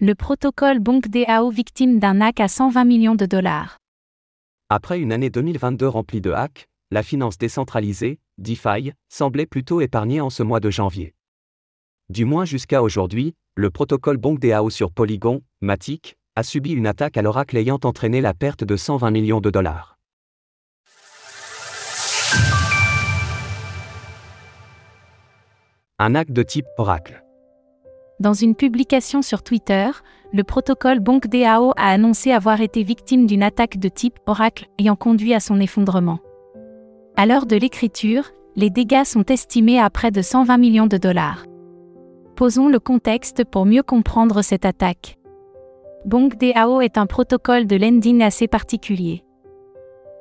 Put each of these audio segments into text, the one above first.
Le protocole BonkDAO victime d'un hack à 120 millions de dollars. Après une année 2022 remplie de hacks, la finance décentralisée, DeFi, semblait plutôt épargnée en ce mois de janvier. Du moins jusqu'à aujourd'hui, le protocole BonkDAO sur Polygon, Matic, a subi une attaque à l'oracle ayant entraîné la perte de 120 millions de dollars. Un hack de type Oracle. Dans une publication sur Twitter, le protocole BonkDAO a annoncé avoir été victime d'une attaque de type Oracle ayant conduit à son effondrement. À l'heure de l'écriture, les dégâts sont estimés à près de 120 millions de dollars. Posons le contexte pour mieux comprendre cette attaque. BonkDAO est un protocole de lending assez particulier.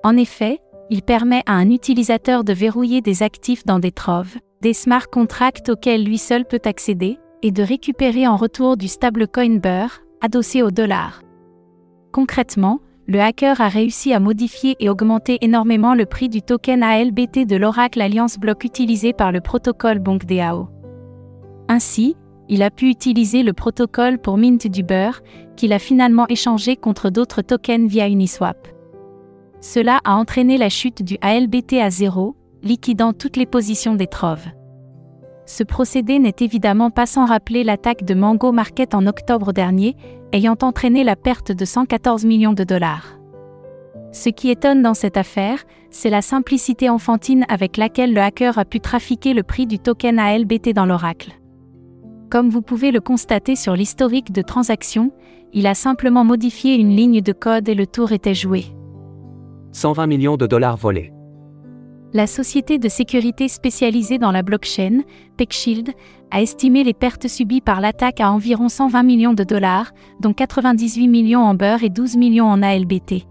En effet, il permet à un utilisateur de verrouiller des actifs dans des troves, des smart contracts auxquels lui seul peut accéder, et de récupérer en retour du stablecoin Burr, adossé au dollar. Concrètement, le hacker a réussi à modifier et augmenter énormément le prix du token ALBT de l'Oracle Alliance Block utilisé par le protocole BonkDAO. Ainsi, il a pu utiliser le protocole pour mint du beurre, qu'il a finalement échangé contre d'autres tokens via Uniswap. Cela a entraîné la chute du ALBT à zéro, liquidant toutes les positions des. Ce procédé n'est évidemment pas sans rappeler l'attaque de Mango Market en octobre dernier, ayant entraîné la perte de 114 millions de dollars. Ce qui étonne dans cette affaire, c'est la simplicité enfantine avec laquelle le hacker a pu trafiquer le prix du token ALBT dans l'oracle. Comme vous pouvez le constater sur l'historique de transactions, il a simplement modifié une ligne de code et le tour était joué. 120 millions de dollars volés. La société de sécurité spécialisée dans la blockchain, PeckShield, a estimé les pertes subies par l'attaque à environ 120 millions de dollars, dont 98 millions en beurre et 12 millions en ALBT.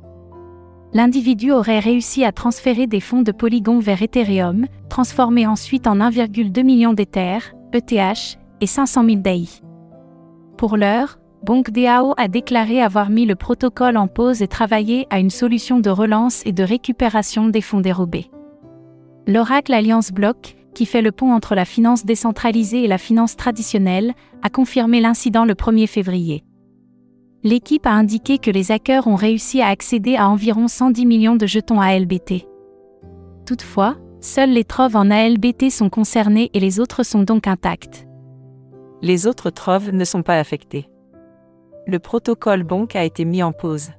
L'individu aurait réussi à transférer des fonds de Polygon vers Ethereum, transformés ensuite en 1,2 million d'Ether, ETH, et 500 000 DAI. Pour l'heure, BonkDAO a déclaré avoir mis le protocole en pause et travaillé à une solution de relance et de récupération des fonds dérobés. L'Oracle Alliance Block, qui fait le pont entre la finance décentralisée et la finance traditionnelle, a confirmé l'incident le 1er février. L'équipe a indiqué que les hackers ont réussi à accéder à environ 110 millions de jetons ALBT. Toutefois, seuls les troves en ALBT sont concernés et les autres sont donc intacts. Les autres troves ne sont pas affectés. Le protocole Bonk a été mis en pause.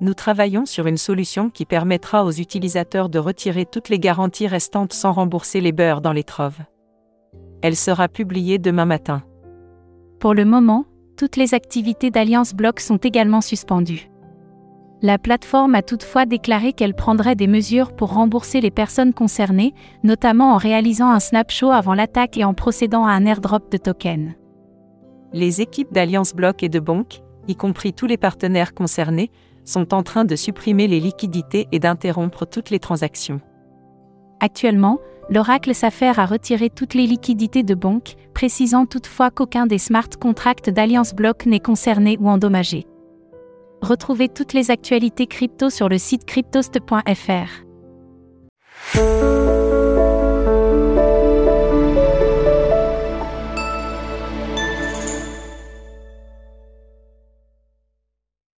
Nous travaillons sur une solution qui permettra aux utilisateurs de retirer toutes les garanties restantes sans rembourser les beurres dans les troves. Elle sera publiée demain matin. Pour le moment, toutes les activités d'Alliance Block sont également suspendues. La plateforme a toutefois déclaré qu'elle prendrait des mesures pour rembourser les personnes concernées, notamment en réalisant un snapshot avant l'attaque et en procédant à un airdrop de tokens. Les équipes d'Alliance Block et de Bonk, y compris tous les partenaires concernés, sont en train de supprimer les liquidités et d'interrompre toutes les transactions. Actuellement, l'Oracle s'affaire à retirer toutes les liquidités de Bonk, précisant toutefois qu'aucun des smart contracts d'Alliance Block n'est concerné ou endommagé. Retrouvez toutes les actualités crypto sur le site cryptost.fr.